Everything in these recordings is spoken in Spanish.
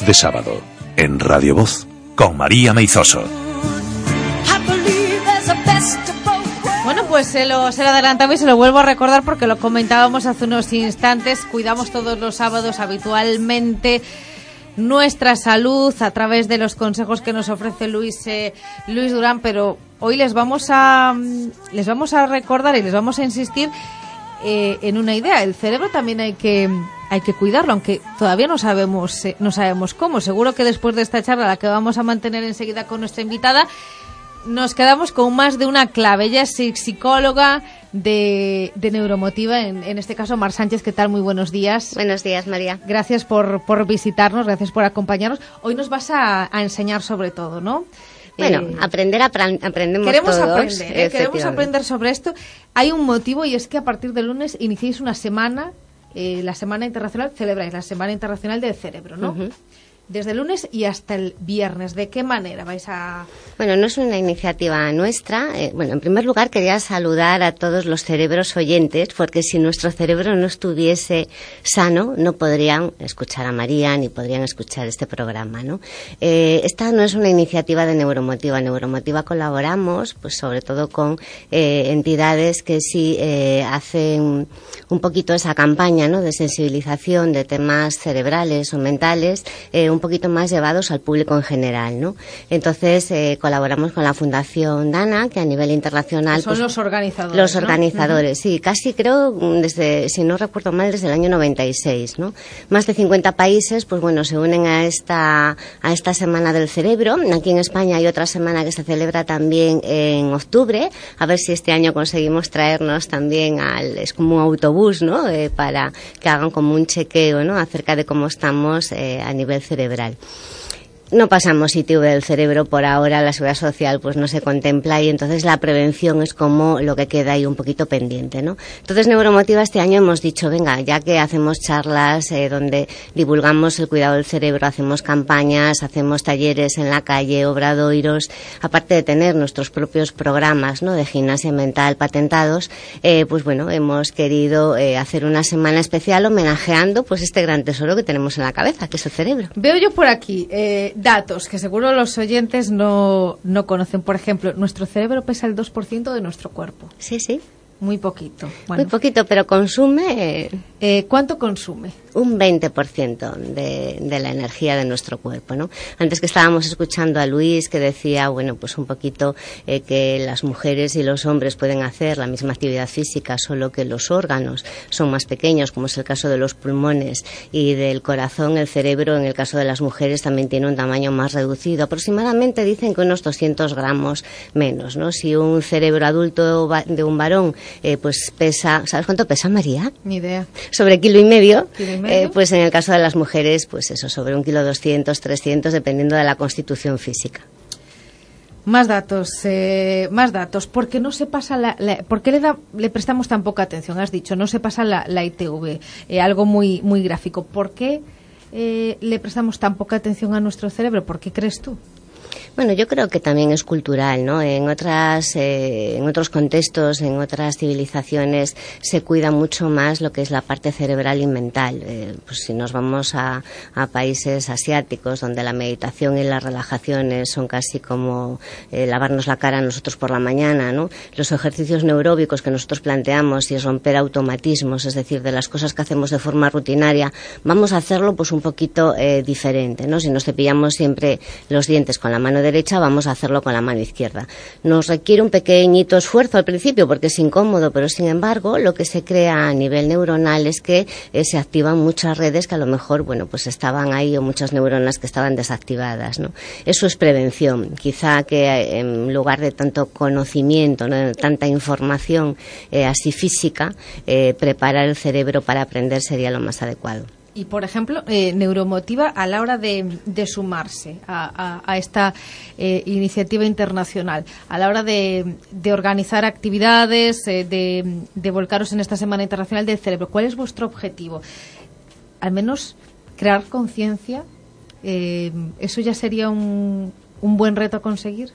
De Sábado, en Radio Voz, con María Meizoso. Bueno, pues se lo, se lo adelantamos y se lo vuelvo a recordar porque lo comentábamos hace unos instantes. Cuidamos todos los sábados habitualmente nuestra salud a través de los consejos que nos ofrece Luis eh, Luis Durán, pero hoy les vamos a mm, les vamos a recordar y les vamos a insistir eh, en una idea. El cerebro también hay que hay que cuidarlo, aunque todavía no sabemos eh, no sabemos cómo. Seguro que después de esta charla, la que vamos a mantener enseguida con nuestra invitada, nos quedamos con más de una clave. Ella es psicóloga de, Neuromotiva, en, este caso Mar Sánchez, ¿qué tal? Muy buenos días. Buenos días, María. Gracias por, por visitarnos, gracias por acompañarnos. Hoy nos vas a, enseñar sobre todo, ¿no? Bueno, eh, aprender aprendemos queremos todos. Aprender, ¿eh? queremos aprender sobre esto. Hay un motivo y es que a partir del lunes iniciéis una semana, eh, la Semana Internacional, celebráis la Semana Internacional del Cerebro, ¿no? Desde lunes y hasta el viernes. ¿De qué manera vais a...? Bueno, no es una iniciativa nuestra. Eh, bueno, en primer lugar quería saludar a todos los cerebros oyentes, porque si nuestro cerebro no estuviese sano, no podrían escuchar a María ni podrían escuchar este programa, ¿no? Eh, esta no es una iniciativa de Neuromotiva. Neuromotiva colaboramos, pues sobre todo con eh, entidades que sí hacen un poquito esa campaña, ¿no? De sensibilización de temas cerebrales o mentales, un poquito más llevados al público en general, ¿no? Entonces eh, colaboramos con la Fundación Dana, que a nivel internacional son pues, los organizadores. Los organizadores, sí, casi creo desde, si no recuerdo mal, desde el año 96, ¿no? Más de 50 países, pues bueno, se unen a esta a esta semana del cerebro. Aquí en España hay otra semana que se celebra también en octubre. A ver si este año conseguimos traernos también al es como un autobús, ¿no? Eh, para que hagan como un chequeo, ¿no? Acerca de cómo estamos eh, a nivel cerebral cerebral no pasamos ITV del cerebro por ahora, la seguridad social pues no se contempla y entonces la prevención es como lo que queda ahí un poquito pendiente, ¿no? Entonces Neuromotiva este año hemos dicho, venga, ya que hacemos charlas eh, donde divulgamos el cuidado del cerebro, hacemos campañas, hacemos talleres en la calle, obradoiros, aparte de tener nuestros propios programas, ¿no? De gimnasia mental patentados, eh, pues bueno, hemos querido eh, hacer una semana especial homenajeando pues este gran tesoro que tenemos en la cabeza, que es el cerebro. Veo yo por aquí, datos que seguro los oyentes no, no conocen. Por ejemplo, nuestro cerebro pesa el 2% de nuestro cuerpo. Sí, sí. Muy poquito. Muy poquito, pero consume. Eh, ¿Cuánto consume? Un 20% de, de la energía de nuestro cuerpo, ¿no? Antes que estábamos escuchando a Luis que decía, bueno, pues un poquito eh, que las mujeres y los hombres pueden hacer la misma actividad física, solo que los órganos son más pequeños, como es el caso de los pulmones y del corazón. El cerebro, en el caso de las mujeres, también tiene un tamaño más reducido. Aproximadamente dicen que unos 200 gramos menos, ¿no? Si un cerebro adulto de un varón eh, pues pesa, ¿sabes cuánto pesa María? Ni idea. Sobre kilo y medio. Eh, pues en el caso de las mujeres, pues eso, sobre un kilo doscientos, trescientos, dependiendo de la constitución física. Más datos, eh, más datos. ¿Por qué no se pasa la, ¿por qué le, da, le prestamos tan poca atención? Has dicho, no se pasa la, la ITV, algo muy, muy gráfico. ¿Por qué le prestamos tan poca atención a nuestro cerebro? ¿Por qué crees tú? Bueno, yo creo que también es cultural, ¿no? En otras, eh, en otros contextos, en otras civilizaciones se cuida mucho más lo que es la parte cerebral y mental. Eh, pues si nos vamos a, a, países asiáticos donde la meditación y las relajaciones son casi como eh, lavarnos la cara nosotros por la mañana, ¿no? Los ejercicios neuróbicos que nosotros planteamos y es romper automatismos, es decir, de las cosas que hacemos de forma rutinaria, vamos a hacerlo pues un poquito diferente, ¿no? Si nos cepillamos siempre los dientes con la mano derecha, vamos a hacerlo con la mano izquierda. Nos requiere un pequeñito esfuerzo al principio porque es incómodo, pero sin embargo lo que se crea a nivel neuronal es que eh, se activan muchas redes que a lo mejor, bueno, pues estaban ahí o muchas neuronas que estaban desactivadas, ¿no? Eso es prevención. Quizá que eh, en lugar de tanto conocimiento, de tanta información eh, así física, preparar el cerebro para aprender sería lo más adecuado. Y, por ejemplo, eh, Neuromotiva a la hora de, sumarse a, esta eh, iniciativa internacional, a la hora de, organizar actividades, eh, de, volcaros en esta Semana Internacional del Cerebro, ¿cuál es vuestro objetivo? Al menos crear conciencia, ¿eso ya sería un, un buen reto a conseguir?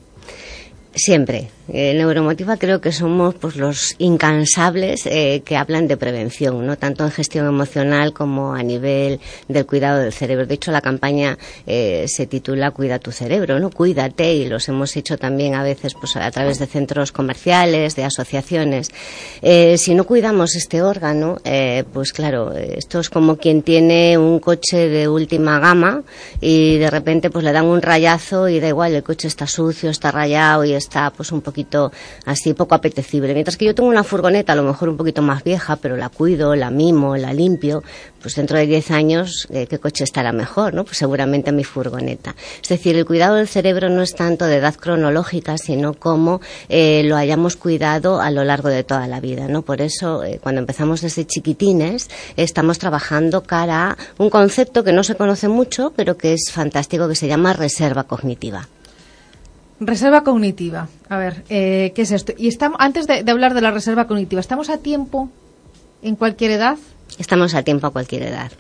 Siempre. Neuromotiva creo que somos pues, los incansables eh, que hablan de prevención, no tanto en gestión emocional como a nivel del cuidado del cerebro. De hecho, la campaña eh, se titula Cuida tu cerebro, no cuídate y los hemos hecho también a veces pues, a través de centros comerciales, de asociaciones. Eh, si no cuidamos este órgano, pues claro, esto es como quien tiene un coche de última gama y de repente pues le dan un rayazo y da igual, el coche está sucio, está rayado y está pues un poquito así poco apetecible. Mientras que yo tengo una furgoneta a lo mejor un poquito más vieja, pero la cuido, la mimo, la limpio, pues dentro de 10 años, eh, ¿qué coche estará mejor? ¿no? Pues seguramente mi furgoneta. Es decir, el cuidado del cerebro no es tanto de edad cronológica, sino cómo eh, lo hayamos cuidado a lo largo de toda la vida. ¿no? Por eso, eh, cuando empezamos desde chiquitines, estamos trabajando cara a un concepto que no se conoce mucho, pero que es fantástico, que se llama reserva cognitiva. Reserva cognitiva. A ver, ¿qué es esto? Y estamos, antes de, de hablar de la reserva cognitiva, ¿estamos a tiempo en cualquier edad? Estamos a tiempo a cualquier edad.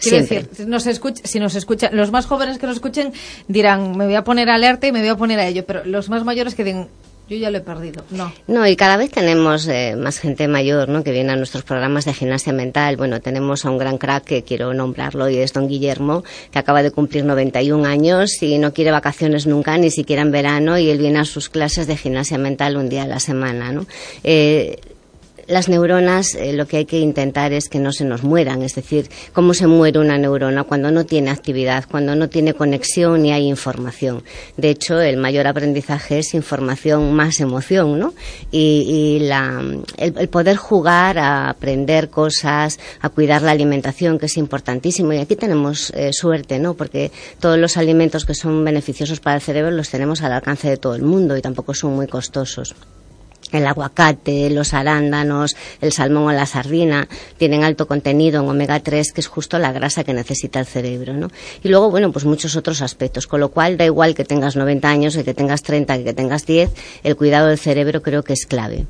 Decir, si nos, escucha, si nos escuchan, los más jóvenes que nos escuchen dirán, me voy a poner alerta y me voy a poner a ello, pero los más mayores que digan, yo ya lo he perdido. No. No, y cada vez tenemos eh, más gente mayor ¿no? que viene a nuestros programas de gimnasia mental. Bueno, tenemos a un gran crack que quiero nombrarlo y es don Guillermo, que acaba de cumplir 91 años y no quiere vacaciones nunca, ni siquiera en verano, y él viene a sus clases de gimnasia mental un día a la semana. ¿no? Eh, las neuronas eh, lo que hay que intentar es que no se nos mueran, es decir, cómo se muere una neurona cuando no tiene actividad, cuando no tiene conexión ni hay información. De hecho, el mayor aprendizaje es información más emoción, ¿no? Y, la, el, poder jugar a aprender cosas, a cuidar la alimentación, que es importantísimo. Y aquí tenemos eh, suerte, ¿no? Porque todos los alimentos que son beneficiosos para el cerebro los tenemos al alcance de todo el mundo y tampoco son muy costosos el aguacate, los arándanos, el salmón o la sardina tienen alto contenido en omega 3, que es justo la grasa que necesita el cerebro, ¿no? Y luego, bueno, pues muchos otros aspectos, con lo cual da igual que tengas 90 años, que tengas 30, que tengas 10, el cuidado del cerebro creo que es clave.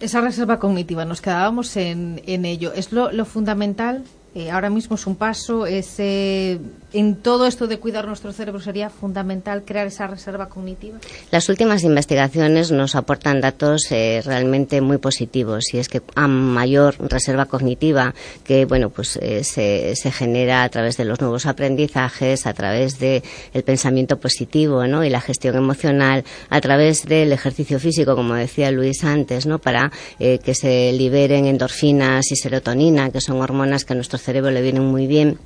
Esa reserva cognitiva, nos quedábamos en, en ello. ¿Es lo, lo fundamental? Eh, ahora mismo es un paso, es, en todo esto de cuidar nuestro cerebro sería fundamental crear esa reserva cognitiva. Las últimas investigaciones nos aportan datos eh, realmente muy positivos y es que a mayor reserva cognitiva que bueno pues eh, se, genera a través de los nuevos aprendizajes, a través del el pensamiento positivo ¿no? y la gestión emocional, a través del ejercicio físico, como decía Luis antes, ¿no? para que se liberen endorfinas y serotonina, que son hormonas que nuestro cerebro le vienen muy bien.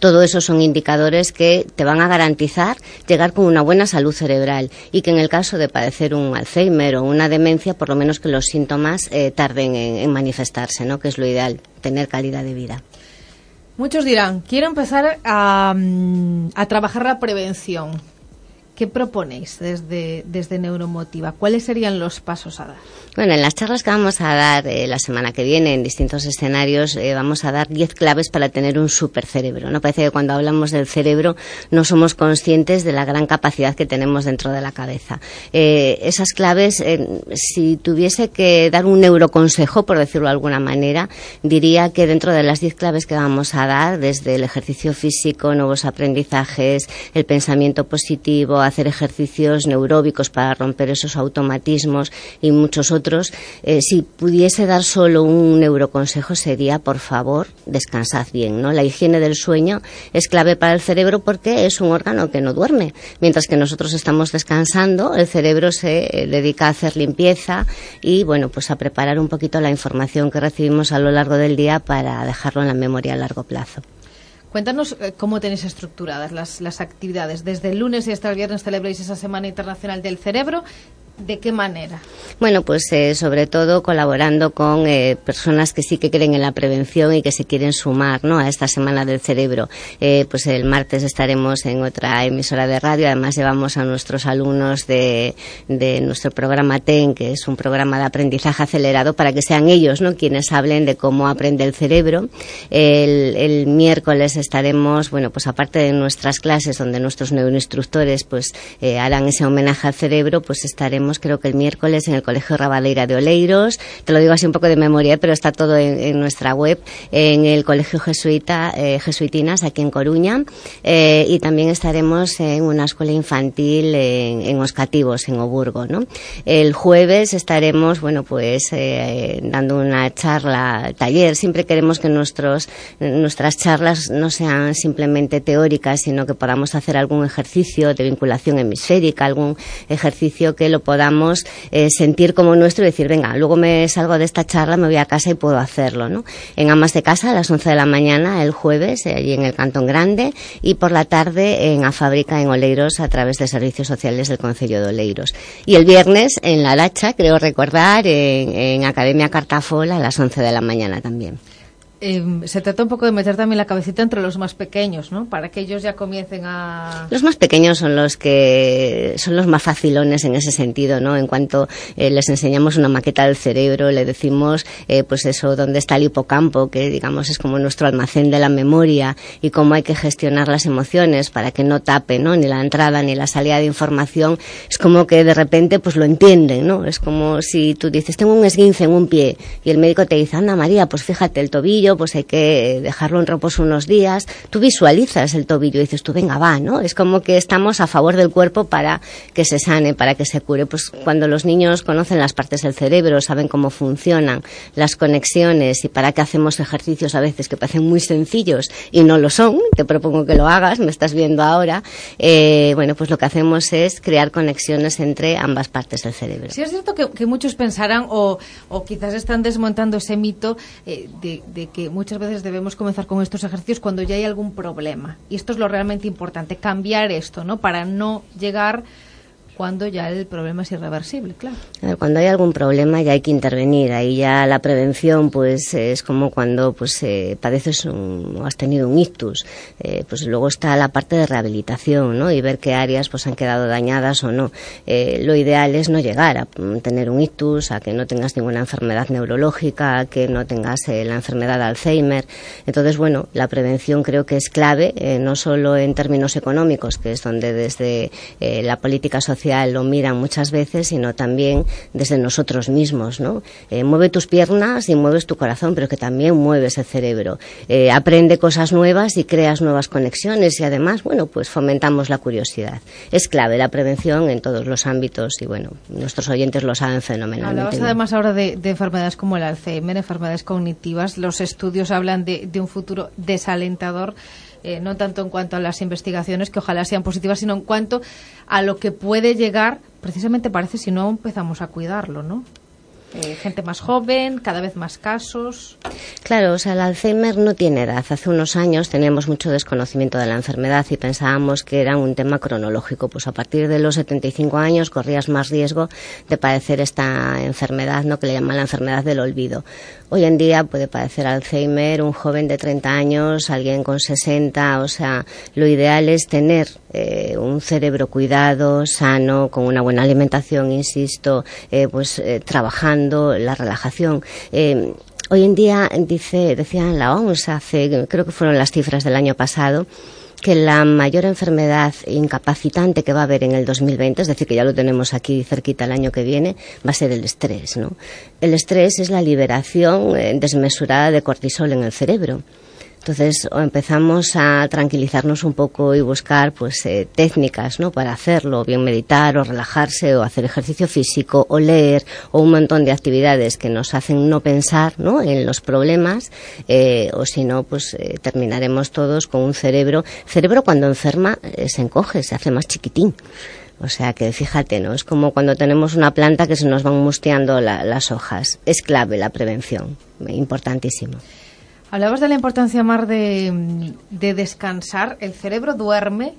Todo eso son indicadores que te van a garantizar llegar con una buena salud cerebral y que en el caso de padecer un Alzheimer o una demencia, por lo menos que los síntomas eh, tarden en, manifestarse, ¿no? que es lo ideal, tener calidad de vida. Muchos dirán, quiero empezar a, mm, a trabajar la prevención. ¿Qué proponéis desde, desde Neuromotiva? ¿Cuáles serían los pasos a dar? Bueno, en las charlas que vamos a dar eh, la semana que viene en distintos escenarios eh, vamos a dar 10 claves para tener un supercerebro. No parece que cuando hablamos del cerebro no somos conscientes de la gran capacidad que tenemos dentro de la cabeza. Eh, esas claves, si tuviese que dar un neuroconsejo, por decirlo de alguna manera, diría que dentro de las 10 claves que vamos a dar, desde el ejercicio físico, nuevos aprendizajes, el pensamiento positivo, hacer ejercicios neuróbicos para romper esos automatismos y muchos otros, eh, si pudiese dar solo un neuroconsejo sería, por favor, descansad bien, ¿no? La higiene del sueño es clave para el cerebro porque es un órgano que no duerme. Mientras que nosotros estamos descansando, el cerebro se eh, dedica a hacer limpieza y, bueno, pues a preparar un poquito la información que recibimos a lo largo del día para dejarlo en la memoria a largo plazo. Cuéntanos eh, cómo tenéis estructuradas las, las actividades. Desde el lunes y hasta el viernes celebráis esa Semana Internacional del Cerebro ¿De qué manera? Bueno, pues eh, sobre todo colaborando con eh, personas que sí que creen en la prevención y que se quieren sumar ¿no? a esta Semana del Cerebro. Eh, pues el martes estaremos en otra emisora de radio. Además llevamos a nuestros alumnos de, de nuestro programa TEN, que es un programa de aprendizaje acelerado, para que sean ellos ¿no? quienes hablen de cómo aprende el cerebro. El, el miércoles estaremos, bueno, pues aparte de nuestras clases donde nuestros neuroinstructores pues harán ese homenaje al cerebro, pues estaremos estaremos creo que el miércoles en el Colegio Rabadeira de Oleiros, te lo digo así un poco de memoria, pero está todo en, nuestra web, en el Colegio Jesuita, eh, Jesuitinas aquí en Coruña, eh, y también estaremos en una escuela infantil en, en Oscativos, en Oburgo, ¿no? El jueves estaremos, bueno, pues eh, dando una charla, taller, siempre queremos que nuestros, nuestras charlas no sean simplemente teóricas, sino que podamos hacer algún ejercicio de vinculación hemisférica, algún ejercicio que lo podamos eh, sentir como nuestro y decir, venga, luego me salgo de esta charla, me voy a casa y puedo hacerlo, ¿no? En Amas de Casa a las 11 de la mañana el jueves, eh, allí en el Cantón Grande, y por la tarde en A Fábrica en Oleiros a través de Servicios Sociales del Concello de Oleiros. Y el viernes en La Lacha, creo recordar, en, en Academia Cartafol a las 11 de la mañana también. Em, se trata un poco de meter también la cabecita entre los más pequeños, ¿no? Para que ellos ya comiencen a... Los más pequeños son los que son los más facilones en ese sentido, ¿no? En cuanto eh, les enseñamos una maqueta del cerebro, le decimos, eh, pues eso, dónde está el hipocampo, que digamos es como nuestro almacén de la memoria y cómo hay que gestionar las emociones para que no tape, ¿no? Ni la entrada ni la salida de información. Es como que de repente pues lo entienden, ¿no? Es como si tú dices, tengo un esguince en un pie y el médico te dice, anda María, pues fíjate el tobillo pues hay que dejarlo en reposo unos días. Tú visualizas el tobillo y dices, tú venga, va, ¿no? Es como que estamos a favor del cuerpo para que se sane, para que se cure. Pues cuando los niños conocen las partes del cerebro, saben cómo funcionan las conexiones y para qué hacemos ejercicios a veces que parecen muy sencillos y no lo son, te propongo que lo hagas, me estás viendo ahora, eh, bueno, pues lo que hacemos es crear conexiones entre ambas partes del cerebro. Sí, es cierto que, muchos pensarán o, quizás están desmontando ese mito eh, de, de que muchas veces debemos comenzar con estos ejercicios cuando ya hay algún problema. Y esto es lo realmente importante, cambiar esto, ¿no? Para no llegar cuando ya el problema es irreversible, claro. Cuando hay algún problema ya hay que intervenir. Ahí ya la prevención, pues es como cuando pues eh, padeces un, o has tenido un ictus. Eh, pues luego está la parte de rehabilitación, ¿no? Y ver qué áreas pues han quedado dañadas o no. Eh, lo ideal es no llegar a tener un ictus, a que no tengas ninguna enfermedad neurológica, a que no tengas la enfermedad de Alzheimer. Entonces, bueno, la prevención creo que es clave, no solo en términos económicos, que es donde desde la política social lo miran muchas veces, sino también desde nosotros mismos, ¿no? Eh, mueve tus piernas y mueves tu corazón, pero que también mueves el cerebro. Eh, aprende cosas nuevas y creas nuevas conexiones y además, bueno, pues fomentamos la curiosidad. Es clave la prevención en todos los ámbitos y, bueno, nuestros oyentes lo saben fenomenalmente. Hablabas además ahora de, enfermedades como el Alzheimer, enfermedades cognitivas. Los estudios hablan de un futuro desalentador. Eh, no tanto en cuanto a las investigaciones, que ojalá sean positivas, sino en cuanto a lo que puede llegar, precisamente parece si no empezamos a cuidarlo, ¿no? Eh, gente más joven, cada vez más casos. Claro, o sea, el Alzheimer no tiene edad. Hace unos años teníamos mucho desconocimiento de la enfermedad y pensábamos que era un tema cronológico. Pues a partir de los 75 años corrías más riesgo de padecer esta enfermedad, ¿no? que le llaman la enfermedad del olvido. Hoy en día puede padecer Alzheimer un joven de 30 años, alguien con 60, o sea, lo ideal es tener eh, un cerebro cuidado, sano, con una buena alimentación, insisto, eh, pues eh, trabajando, la relajación. hoy en día, dice, decían la OMS, hace, creo que fueron las cifras del año pasado, que la mayor enfermedad incapacitante que va a haber en el 2020, es decir, que ya lo tenemos aquí cerquita el año que viene, va a ser el estrés. ¿no? El estrés es la liberación eh, desmesurada de cortisol en el cerebro. Entonces empezamos a tranquilizarnos un poco y buscar pues eh, técnicas ¿no? para hacerlo, bien meditar o relajarse o hacer ejercicio físico o leer o un montón de actividades que nos hacen no pensar ¿no? en los problemas eh, o si no pues eh, terminaremos todos con un cerebro. Cerebro cuando enferma se encoge, se hace más chiquitín. O sea que fíjate, ¿no? Es como cuando tenemos una planta que se nos van musteando las hojas. Es clave la prevención, importantísimo. Hablabas de la importancia, Mar, de, de descansar. El cerebro duerme,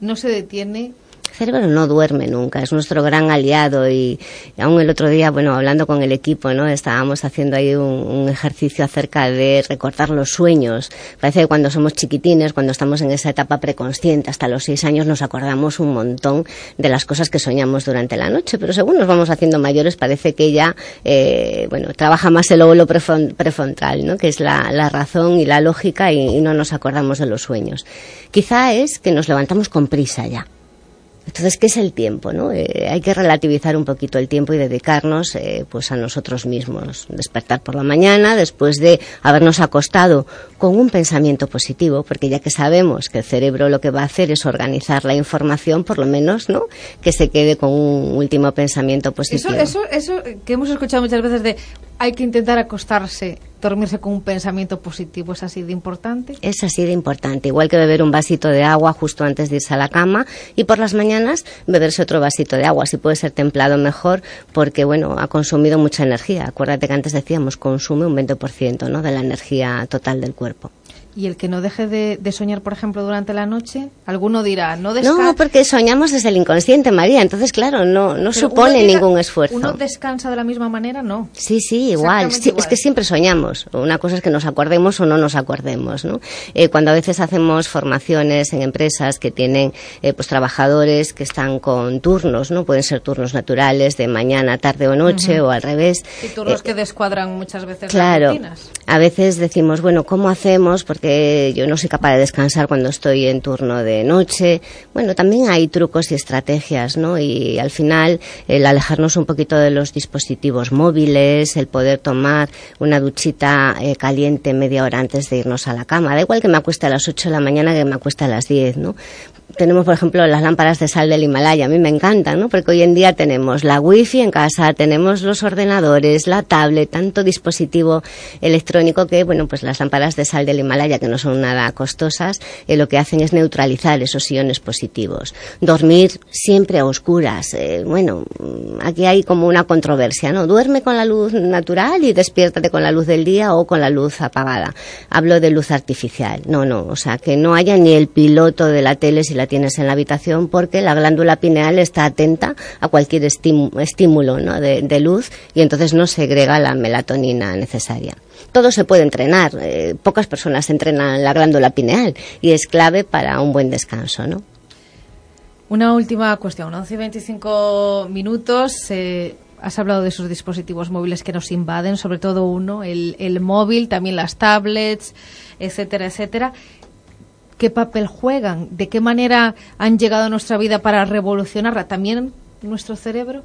no se detiene cerebro no duerme nunca, es nuestro gran aliado y, aún el otro día, bueno, hablando con el equipo, ¿no? Estábamos haciendo ahí un, ejercicio acerca de recordar los sueños. Parece que cuando somos chiquitines, cuando estamos en esa etapa preconsciente, hasta los seis años, nos acordamos un montón de las cosas que soñamos durante la noche, pero según nos vamos haciendo mayores, parece que ya, eh, bueno, trabaja más el óvulo prefrontal, ¿no? Que es la, razón y la lógica y no nos acordamos de los sueños. Quizá es que nos levantamos con prisa ya Entonces, ¿qué es el tiempo? No? Eh, hay que relativizar un poquito el tiempo y dedicarnos eh, pues a nosotros mismos. Despertar por la mañana después de habernos acostado con un pensamiento positivo, porque ya que sabemos que el cerebro lo que va a hacer es organizar la información, por lo menos, ¿no? Que se quede con un último pensamiento positivo. Eso, eso, eso que hemos escuchado muchas veces de hay que intentar acostarse, dormirse con un pensamiento positivo, ¿es así de importante? Es así de importante, igual que beber un vasito de agua justo antes de irse a la cama y por las mañanas beberse otro vasito de agua, si puede ser templado mejor, porque bueno, ha consumido mucha energía. Acuérdate que antes decíamos consume un 20% ¿no? de la energía total del cuerpo. Y el que no deje de, soñar, por ejemplo, durante la noche, alguno dirá, no descansa. No, porque soñamos desde el inconsciente, María. Entonces, claro, no, no supone ningún esfuerzo. ¿Uno descansa de la misma manera? No. Sí, sí, igual. Es que siempre soñamos. Una cosa es que nos acordemos o no nos acordemos, ¿no? Eh, cuando a veces hacemos formaciones en empresas que tienen eh, pues trabajadores que están con turnos, ¿no? Pueden ser turnos naturales de mañana, tarde o noche o al revés. Y turnos eh, que descuadran muchas veces claro, las A veces decimos, bueno, ¿cómo hacemos? Que yo no soy capaz de descansar cuando estoy en turno de noche. Bueno, también hay trucos y estrategias, ¿no? Y al final el alejarnos un poquito de los dispositivos móviles, el poder tomar una duchita eh, caliente media hora antes de irnos a la cama. Da igual que me acueste a las 8 de la mañana que me acueste a las 10, ¿no? Tenemos, por ejemplo, las lámparas de sal del Himalaya. A mí me encantan, ¿no? Porque hoy en día tenemos la wifi en casa, tenemos los ordenadores, la tablet, tanto dispositivo electrónico que, bueno, pues las lámparas de sal del Himalaya, que no son nada costosas, eh, lo que hacen es neutralizar esos iones positivos. Dormir siempre a oscuras. Eh, bueno, aquí hay como una controversia, ¿no? Duerme con la luz natural y despiértate con la luz del día o con la luz apagada. Hablo de luz artificial. No, no, o sea, que no haya ni el piloto de la tele si la tienes en la habitación porque la glándula pineal está atenta a cualquier estímulo de, luz y entonces no segrega la melatonina necesaria. Todo se puede entrenar, eh, pocas personas entrenan la glándula pineal y es clave para un buen descanso, ¿no? Una última cuestión, 11 y 25 minutos. Eh, has hablado de esos dispositivos móviles que nos invaden, sobre todo uno, el, el móvil, también las tablets, etcétera, etcétera qué papel juegan, de qué manera han llegado a nuestra vida para revolucionarla, también nuestro cerebro.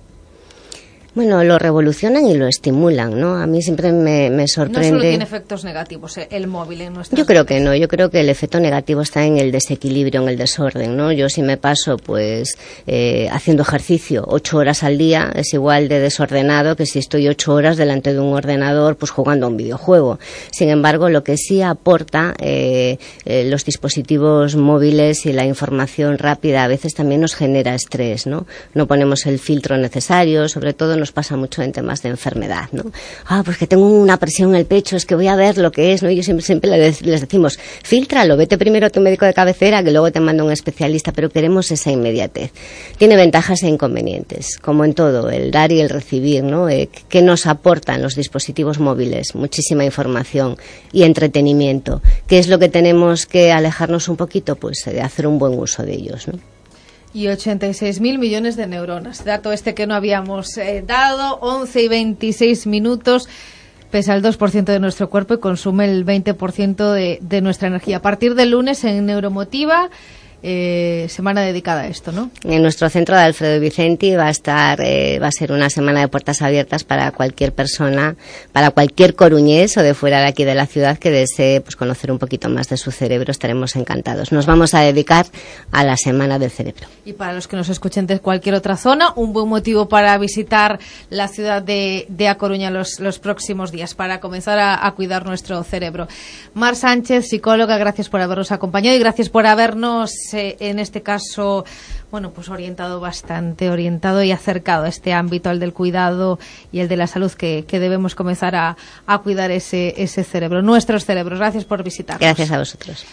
Bueno, lo revolucionan y lo estimulan, ¿no? A mí siempre me, me sorprende. No solo tiene efectos negativos eh, el móvil en nuestra. Yo creo que no. Yo creo que el efecto negativo está en el desequilibrio, en el desorden, ¿no? Yo si me paso, pues, eh, haciendo ejercicio ocho horas al día es igual de desordenado que si estoy ocho horas delante de un ordenador, pues jugando a un videojuego. Sin embargo, lo que sí aporta eh, los dispositivos móviles y la información rápida a veces también nos genera estrés, ¿no? No ponemos el filtro necesario, sobre todo pasa mucho en temas de enfermedad, ¿no? Ah, pues que tengo una presión en el pecho, es que voy a ver lo que es, ¿no? Y yo siempre, siempre les, decimos, filtralo, vete primero a tu médico de cabecera, que luego te manda un especialista, pero queremos esa inmediatez. Tiene ventajas e inconvenientes, como en todo, el dar y el recibir, ¿no? Eh, ¿Qué nos aportan los dispositivos móviles? Muchísima información y entretenimiento. ¿Qué es lo que tenemos que alejarnos un poquito? Pues de hacer un buen uso de ellos, ¿no? Y 86.000 millones de neuronas. Dato este que no habíamos eh, dado, 11 y 26 minutos pesa el 2% de nuestro cuerpo y consume el 20% de, de nuestra energía. A partir del lunes en Neuromotiva eh, semana dedicada a esto, ¿no? En nuestro centro de Alfredo Vicenti va a estar, eh, va a ser una semana de puertas abiertas para cualquier persona, para cualquier coruñés o de fuera de aquí de la ciudad que desee pues, conocer un poquito más de su cerebro. Estaremos encantados. Nos vamos a dedicar a la semana del cerebro. Y para los que nos escuchen de cualquier otra zona, un buen motivo para visitar la ciudad de, de A Coruña los, los próximos días para comenzar a, a cuidar nuestro cerebro. Mar Sánchez, psicóloga, gracias por habernos acompañado y gracias por habernos en este caso, bueno, pues orientado bastante, orientado y acercado a este ámbito, al del cuidado y el de la salud, que, debemos comenzar a, cuidar ese, ese cerebro, nuestros cerebros. Gracias por visitarnos. Gracias a vosotros.